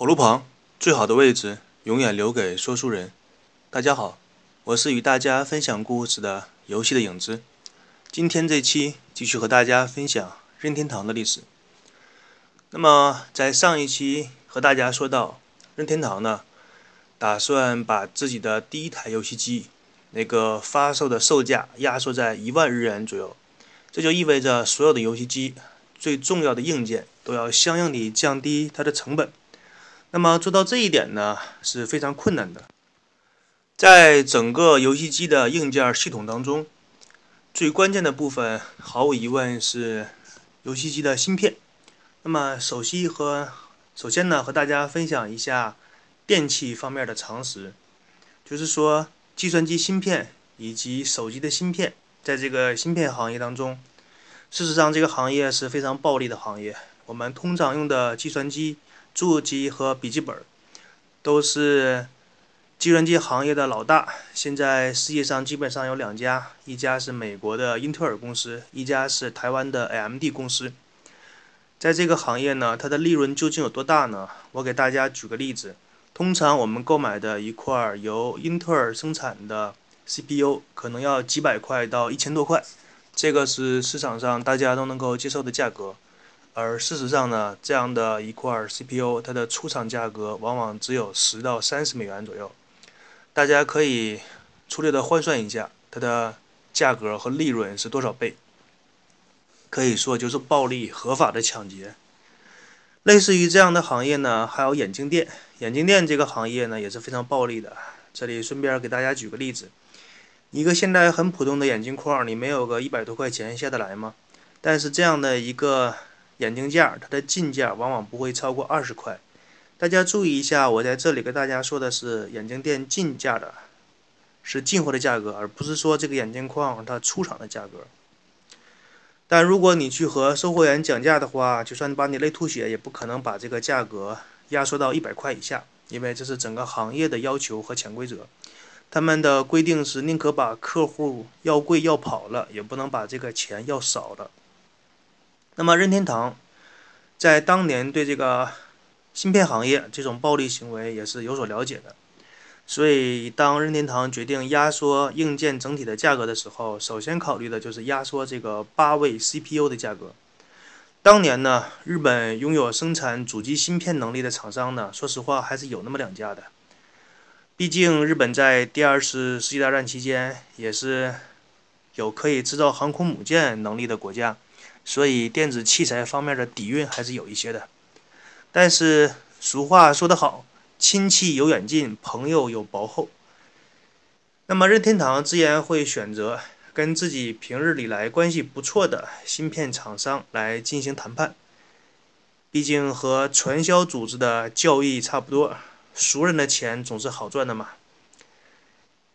火炉旁最好的位置，永远留给说书人。大家好，我是与大家分享故事的游戏的影子。今天这期继续和大家分享任天堂的历史。那么在上一期和大家说到，任天堂呢，打算把自己的第一台游戏机那个发售的售价压缩在一万日元左右，这就意味着所有的游戏机最重要的硬件都要相应地降低它的成本。那么做到这一点呢是非常困难的。在整个游戏机的硬件系统当中，最关键的部分毫无疑问是游戏机的芯片。那么首先和首先呢和大家分享一下电器方面的常识，就是说计算机芯片以及手机的芯片，在这个芯片行业当中，事实上这个行业是非常暴利的行业。我们通常用的计算机。主机和笔记本都是计算机行业的老大。现在世界上基本上有两家，一家是美国的英特尔公司，一家是台湾的 AMD 公司。在这个行业呢，它的利润究竟有多大呢？我给大家举个例子：通常我们购买的一块由英特尔生产的 CPU，可能要几百块到一千多块，这个是市场上大家都能够接受的价格。而事实上呢，这样的一块 CPU，它的出厂价格往往只有十到三十美元左右。大家可以粗略的换算一下，它的价格和利润是多少倍？可以说就是暴利合法的抢劫。类似于这样的行业呢，还有眼镜店。眼镜店这个行业呢，也是非常暴利的。这里顺便给大家举个例子：一个现在很普通的眼镜框，你没有个一百多块钱下得来吗？但是这样的一个。眼镜架，它的进价往往不会超过二十块。大家注意一下，我在这里跟大家说的是眼镜店进价的，是进货的价格，而不是说这个眼镜框它出厂的价格。但如果你去和售货员讲价的话，就算把你累吐血，也不可能把这个价格压缩到一百块以下，因为这是整个行业的要求和潜规则。他们的规定是宁可把客户要贵要跑了，也不能把这个钱要少了。那么任天堂在当年对这个芯片行业这种暴力行为也是有所了解的，所以当任天堂决定压缩硬件整体的价格的时候，首先考虑的就是压缩这个八位 CPU 的价格。当年呢，日本拥有生产主机芯片能力的厂商呢，说实话还是有那么两家的。毕竟日本在第二次世界大战期间也是有可以制造航空母舰能力的国家。所以电子器材方面的底蕴还是有一些的，但是俗话说得好，亲戚有远近，朋友有薄厚。那么任天堂自然会选择跟自己平日里来关系不错的芯片厂商来进行谈判，毕竟和传销组织的交易差不多，熟人的钱总是好赚的嘛。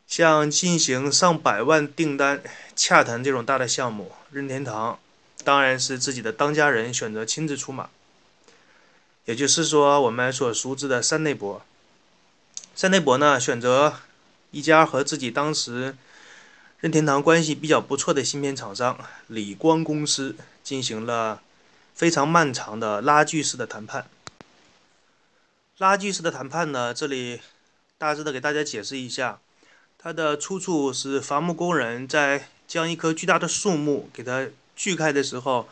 像进行上百万订单洽谈这种大的项目，任天堂。当然是自己的当家人选择亲自出马，也就是说，我们所熟知的山内博。山内博呢，选择一家和自己当时任天堂关系比较不错的芯片厂商理光公司，进行了非常漫长的拉锯式的谈判。拉锯式的谈判呢，这里大致的给大家解释一下，它的出处是伐木工人在将一棵巨大的树木给它。锯开的时候，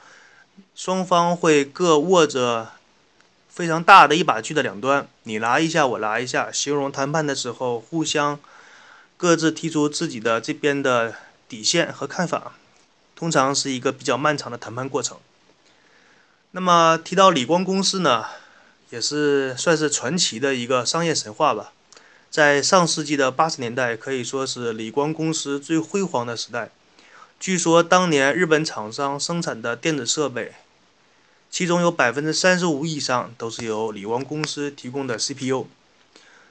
双方会各握着非常大的一把锯的两端，你拿一下，我拿一下，形容谈判的时候互相各自提出自己的这边的底线和看法，通常是一个比较漫长的谈判过程。那么提到理光公司呢，也是算是传奇的一个商业神话吧，在上世纪的八十年代，可以说是理光公司最辉煌的时代。据说当年日本厂商生产的电子设备，其中有百分之三十五以上都是由理光公司提供的 CPU。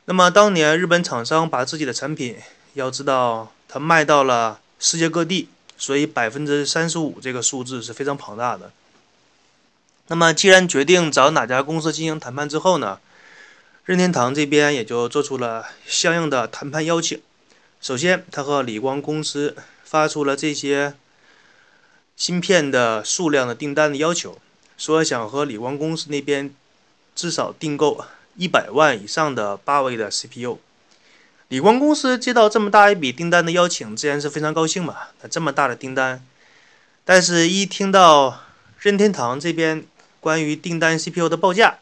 那么当年日本厂商把自己的产品，要知道它卖到了世界各地，所以百分之三十五这个数字是非常庞大的。那么既然决定找哪家公司进行谈判之后呢，任天堂这边也就做出了相应的谈判邀请。首先，他和理光公司。发出了这些芯片的数量的订单的要求，说想和理光公司那边至少订购一百万以上的八位的 CPU。理光公司接到这么大一笔订单的邀请，自然是非常高兴嘛。那这么大的订单，但是一听到任天堂这边关于订单 CPU 的报价，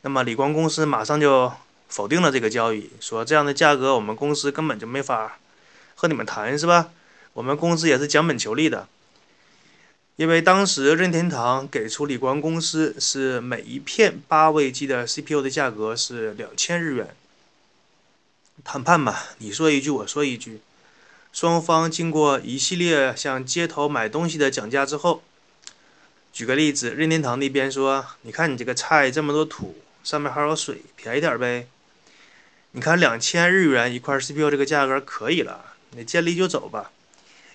那么理光公司马上就否定了这个交易，说这样的价格我们公司根本就没法和你们谈，是吧？我们公司也是讲本求利的。因为当时任天堂给出理光公司是每一片八位机的 CPU 的价格是两千日元。谈判嘛，你说一句我说一句，双方经过一系列像街头买东西的讲价之后，举个例子，任天堂那边说：“你看你这个菜这么多土，上面还有水，便宜点呗。”你看两千日元一块 CPU 这个价格可以了，你见利就走吧。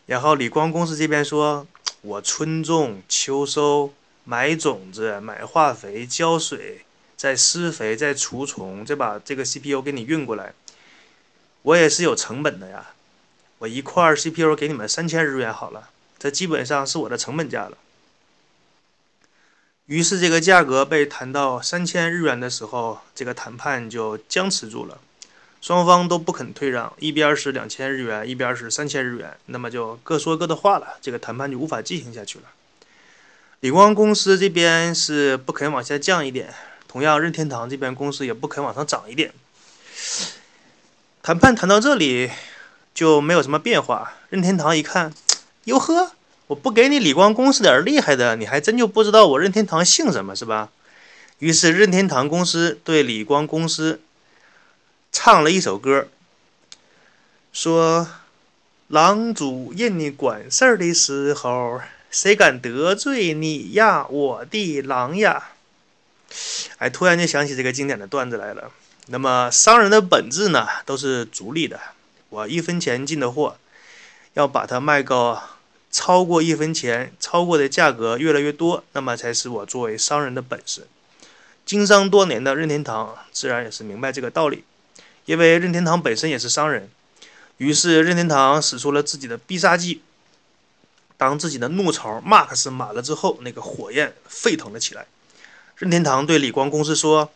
然后理光公司这边说。我春种秋收，买种子、买化肥、浇水，再施肥、再除虫，再把这个 CPU 给你运过来，我也是有成本的呀。我一块 CPU 给你们三千日元好了，这基本上是我的成本价了。于是这个价格被谈到三千日元的时候，这个谈判就僵持住了。双方都不肯退让，一边是两千日元，一边是三千日元，那么就各说各的话了，这个谈判就无法进行下去了。理光公司这边是不肯往下降一点，同样任天堂这边公司也不肯往上涨一点。谈判谈到这里就没有什么变化。任天堂一看，哟呵，我不给你理光公司点厉害的，你还真就不知道我任天堂姓什么是吧？于是任天堂公司对理光公司。唱了一首歌，说：“狼主任你管事儿的时候，谁敢得罪你呀，我的狼呀！”哎，突然就想起这个经典的段子来了。那么，商人的本质呢，都是逐利的。我一分钱进的货，要把它卖个超过一分钱，超过的价格越来越多，那么才是我作为商人的本事。经商多年的任天堂自然也是明白这个道理。因为任天堂本身也是商人，于是任天堂使出了自己的必杀技。当自己的怒潮 Max 满了之后，那个火焰沸腾了起来。任天堂对理光公司说：“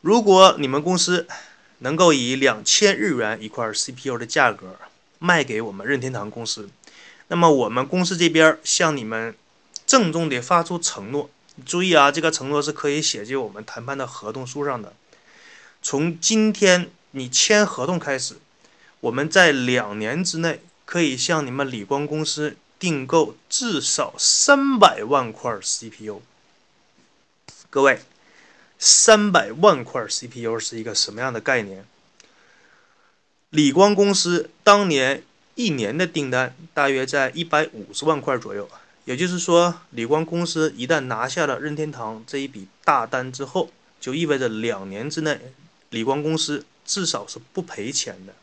如果你们公司能够以两千日元一块 CPU 的价格卖给我们任天堂公司，那么我们公司这边向你们郑重地发出承诺。注意啊，这个承诺是可以写进我们谈判的合同书上的。从今天。”你签合同开始，我们在两年之内可以向你们理光公司订购至少三百万块 CPU。各位，三百万块 CPU 是一个什么样的概念？理光公司当年一年的订单大约在一百五十万块左右，也就是说，理光公司一旦拿下了任天堂这一笔大单之后，就意味着两年之内，理光公司。至少是不赔钱的，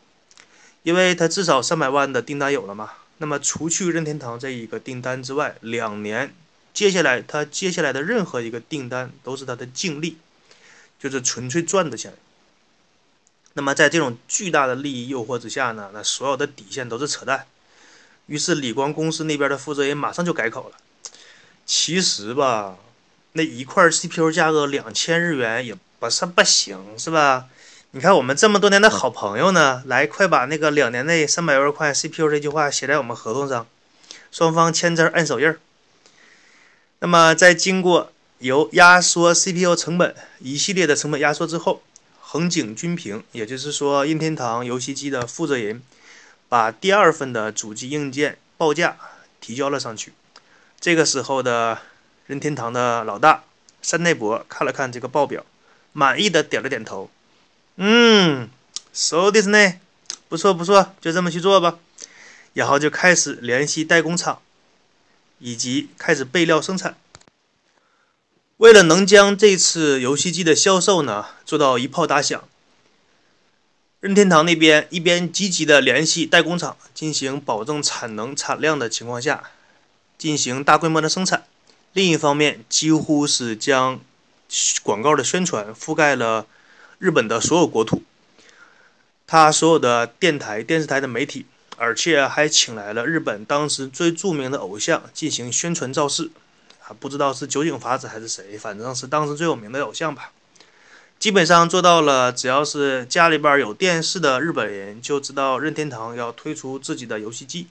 因为他至少三百万的订单有了嘛。那么除去任天堂这一个订单之外，两年接下来他接下来的任何一个订单都是他的净利，就是纯粹赚的钱。那么在这种巨大的利益诱惑之下呢，那所有的底线都是扯淡。于是理光公司那边的负责人马上就改口了。其实吧，那一块 CPU 价格两千日元也不是不行，是吧？你看，我们这么多年的好朋友呢，来，快把那个两年内三百万块 CPU 这句话写在我们合同上，双方签字按手印儿。那么，在经过由压缩 CPU 成本一系列的成本压缩之后，横井军平，也就是说任天堂游戏机的负责人，把第二份的主机硬件报价提交了上去。这个时候的任天堂的老大山内博看了看这个报表，满意的点了点头。嗯，so this 呢，不错不错，就这么去做吧。然后就开始联系代工厂，以及开始备料生产。为了能将这次游戏机的销售呢做到一炮打响，任天堂那边一边积极的联系代工厂，进行保证产能产量的情况下，进行大规模的生产。另一方面，几乎是将广告的宣传覆盖了。日本的所有国土，他所有的电台、电视台的媒体，而且还请来了日本当时最著名的偶像进行宣传造势，啊，不知道是酒井法子还是谁，反正是当时最有名的偶像吧。基本上做到了，只要是家里边有电视的日本人就知道任天堂要推出自己的游戏机。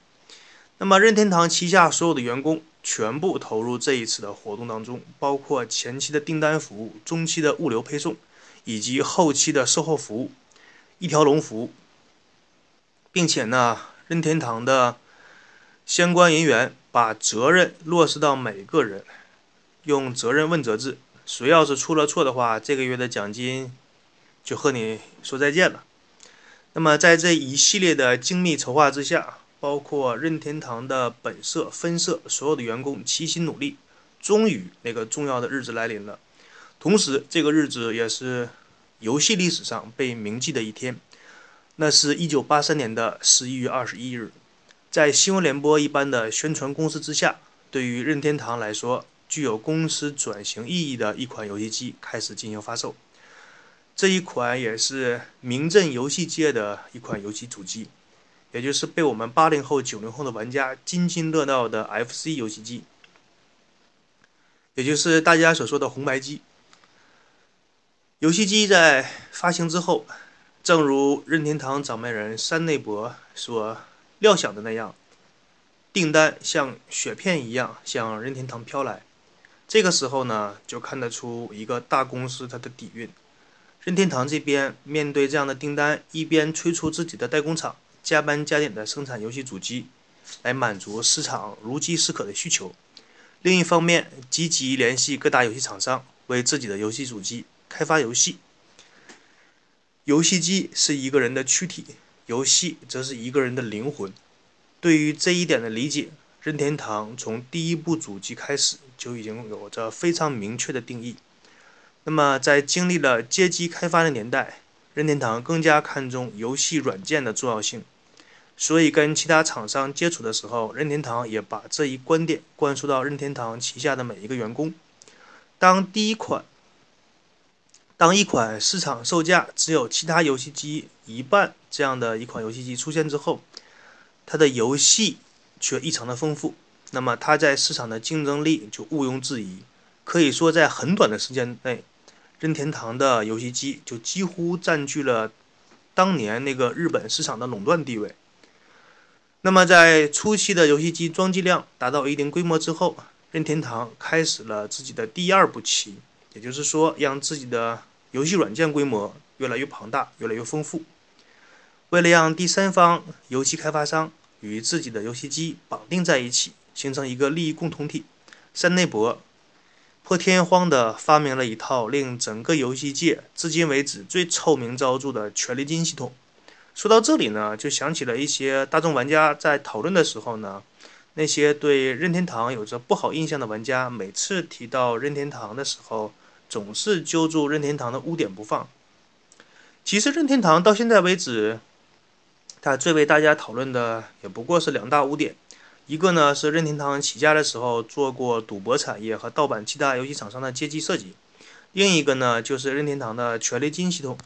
那么任天堂旗下所有的员工全部投入这一次的活动当中，包括前期的订单服务、中期的物流配送以及后期的售后服务，一条龙服务，并且呢，任天堂的相关人员把责任落实到每个人，用责任问责制，谁要是出了错的话，这个月的奖金就和你说再见了。那么在这一系列的精密筹划之下。包括任天堂的本社、分社所有的员工齐心努力，终于那个重要的日子来临了。同时，这个日子也是游戏历史上被铭记的一天。那是一九八三年的十一月二十一日，在新闻联播一般的宣传攻势之下，对于任天堂来说，具有公司转型意义的一款游戏机开始进行发售。这一款也是名震游戏界的一款游戏主机。也就是被我们八零后、九零后的玩家津津乐道的 FC 游戏机，也就是大家所说的红白机。游戏机在发行之后，正如任天堂掌门人山内博所料想的那样，订单像雪片一样向任天堂飘来。这个时候呢，就看得出一个大公司它的底蕴。任天堂这边面对这样的订单，一边催促自己的代工厂。加班加点的生产游戏主机，来满足市场如饥似渴的需求。另一方面，积极联系各大游戏厂商，为自己的游戏主机开发游戏。游戏机是一个人的躯体，游戏则是一个人的灵魂。对于这一点的理解，任天堂从第一部主机开始就已经有着非常明确的定义。那么，在经历了街机开发的年代，任天堂更加看重游戏软件的重要性，所以跟其他厂商接触的时候，任天堂也把这一观点灌输到任天堂旗下的每一个员工。当第一款，当一款市场售价只有其他游戏机一半这样的一款游戏机出现之后，它的游戏却异常的丰富，那么它在市场的竞争力就毋庸置疑，可以说在很短的时间内。任天堂的游戏机就几乎占据了当年那个日本市场的垄断地位。那么，在初期的游戏机装机量达到一定规模之后，任天堂开始了自己的第二步棋，也就是说，让自己的游戏软件规模越来越庞大、越来越丰富。为了让第三方游戏开发商与自己的游戏机绑定在一起，形成一个利益共同体，山内博。破天荒地发明了一套令整个游戏界至今为止最臭名昭著的权力金系统。说到这里呢，就想起了一些大众玩家在讨论的时候呢，那些对任天堂有着不好印象的玩家，每次提到任天堂的时候，总是揪住任天堂的污点不放。其实任天堂到现在为止，它最为大家讨论的也不过是两大污点。一个呢是任天堂起家的时候做过赌博产业和盗版其他游戏厂商的街机设计，另一个呢就是任天堂的权力金系统。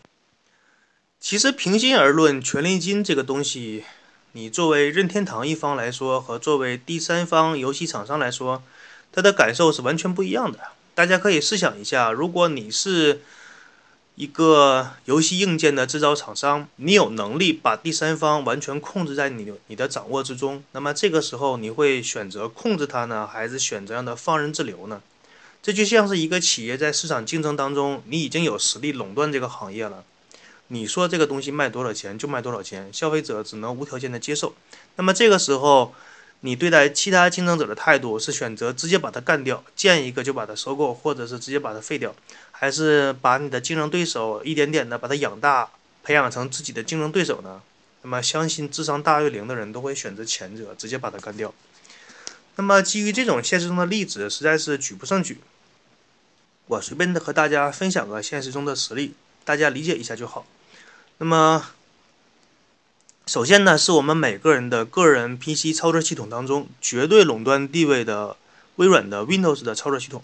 其实平心而论，权力金这个东西，你作为任天堂一方来说和作为第三方游戏厂商来说，它的感受是完全不一样的。大家可以试想一下，如果你是。一个游戏硬件的制造厂商，你有能力把第三方完全控制在你你的掌握之中，那么这个时候你会选择控制它呢，还是选择让它放任自流呢？这就像是一个企业在市场竞争当中，你已经有实力垄断这个行业了，你说这个东西卖多少钱就卖多少钱，消费者只能无条件的接受。那么这个时候，你对待其他竞争者的态度是选择直接把它干掉，见一个就把它收购，或者是直接把它废掉。还是把你的竞争对手一点点的把它养大，培养成自己的竞争对手呢？那么，相信智商大于零的人都会选择前者，直接把它干掉。那么，基于这种现实中的例子，实在是举不胜举。我随便的和大家分享个现实中的实例，大家理解一下就好。那么，首先呢，是我们每个人的个人 PC 操作系统当中绝对垄断地位的微软的 Windows 的操作系统。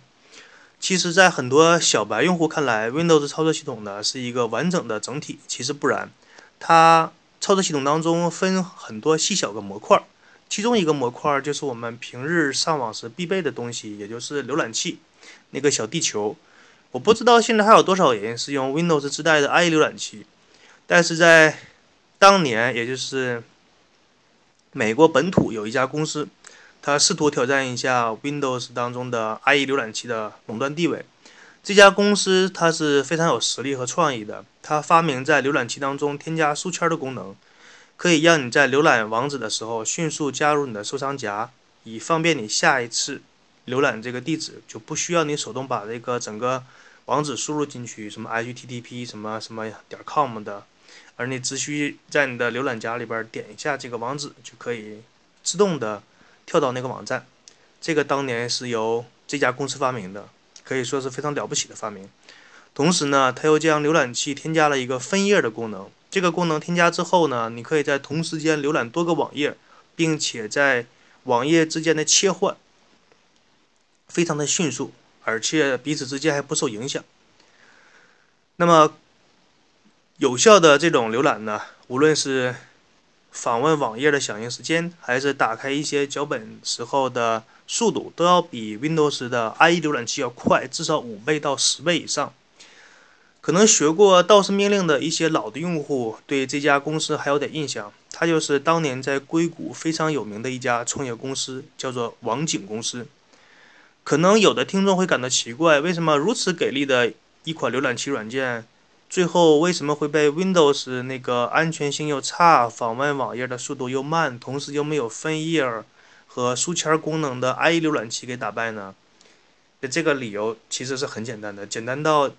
其实，在很多小白用户看来，Windows 操作系统呢是一个完整的整体。其实不然，它操作系统当中分很多细小的模块，其中一个模块就是我们平日上网时必备的东西，也就是浏览器那个小地球。我不知道现在还有多少人是用 Windows 自带的 IE 浏览器，但是在当年，也就是美国本土有一家公司，它试图挑战一下 Windows 当中的 IE 浏览器的垄断地位。这家公司它是非常有实力和创意的，它发明在浏览器当中添加书签的功能，可以让你在浏览网址的时候迅速加入你的收藏夹，以方便你下一次浏览这个地址，就不需要你手动把这个整个网址输入进去，什么 HTTP 什么什么点 com 的，而你只需在你的浏览夹里边点一下这个网址，就可以自动的跳到那个网站。这个当年是由这家公司发明的。可以说是非常了不起的发明。同时呢，它又将浏览器添加了一个分页的功能。这个功能添加之后呢，你可以在同时间浏览多个网页，并且在网页之间的切换非常的迅速，而且彼此之间还不受影响。那么，有效的这种浏览呢，无论是访问网页的响应时间，还是打开一些脚本时候的。速度都要比 Windows 的 IE 浏览器要快，至少五倍到十倍以上。可能学过道士命令的一些老的用户对这家公司还有点印象，它就是当年在硅谷非常有名的一家创业公司，叫做网景公司。可能有的听众会感到奇怪，为什么如此给力的一款浏览器软件，最后为什么会被 Windows 那个安全性又差、访问网页的速度又慢，同时又没有分页？和书签功能的 IE 浏览器给打败呢？这个理由其实是很简单的，简单到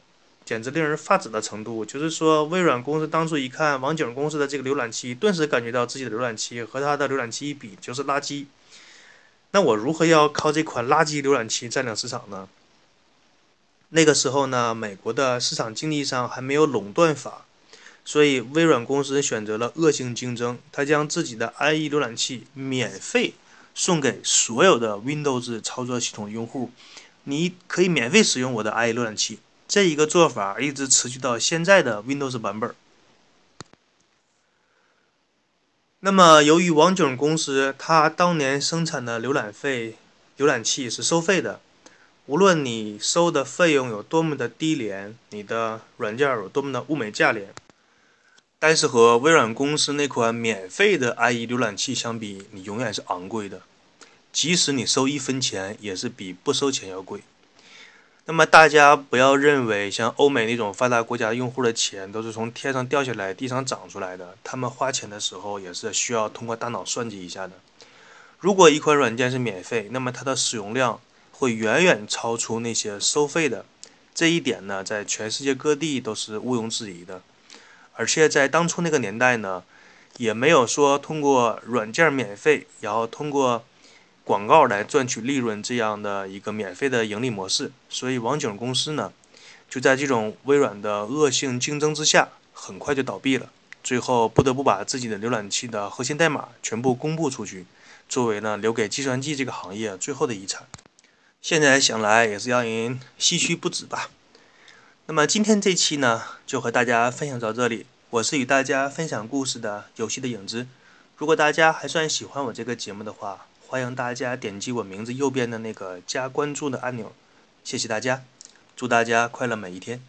简直令人发指的程度。就是说，微软公司当初一看网景公司的这个浏览器，顿时感觉到自己的浏览器和它的浏览器一比就是垃圾。那我如何要靠这款垃圾浏览器占领市场呢？那个时候呢，美国的市场经济上还没有垄断法，所以微软公司选择了恶性竞争，它将自己的 IE 浏览器免费。送给所有的 Windows 操作系统用户，你可以免费使用我的 IE 浏览器。这一个做法一直持续到现在的 Windows 版本。那么，由于网景公司它当年生产的浏览费浏览器是收费的，无论你收的费用有多么的低廉，你的软件有多么的物美价廉。但是和微软公司那款免费的 IE 浏览器相比，你永远是昂贵的。即使你收一分钱，也是比不收钱要贵。那么大家不要认为像欧美那种发达国家用户的钱都是从天上掉下来、地上长出来的，他们花钱的时候也是需要通过大脑算计一下的。如果一款软件是免费，那么它的使用量会远远超出那些收费的。这一点呢，在全世界各地都是毋庸置疑的。而且在当初那个年代呢，也没有说通过软件免费，然后通过广告来赚取利润这样的一个免费的盈利模式。所以网景公司呢，就在这种微软的恶性竞争之下，很快就倒闭了。最后不得不把自己的浏览器的核心代码全部公布出去，作为呢留给计算机这个行业最后的遗产。现在想来也是让人唏嘘不止吧。那么今天这期呢，就和大家分享到这里。我是与大家分享故事的游戏的影子。如果大家还算喜欢我这个节目的话，欢迎大家点击我名字右边的那个加关注的按钮。谢谢大家，祝大家快乐每一天。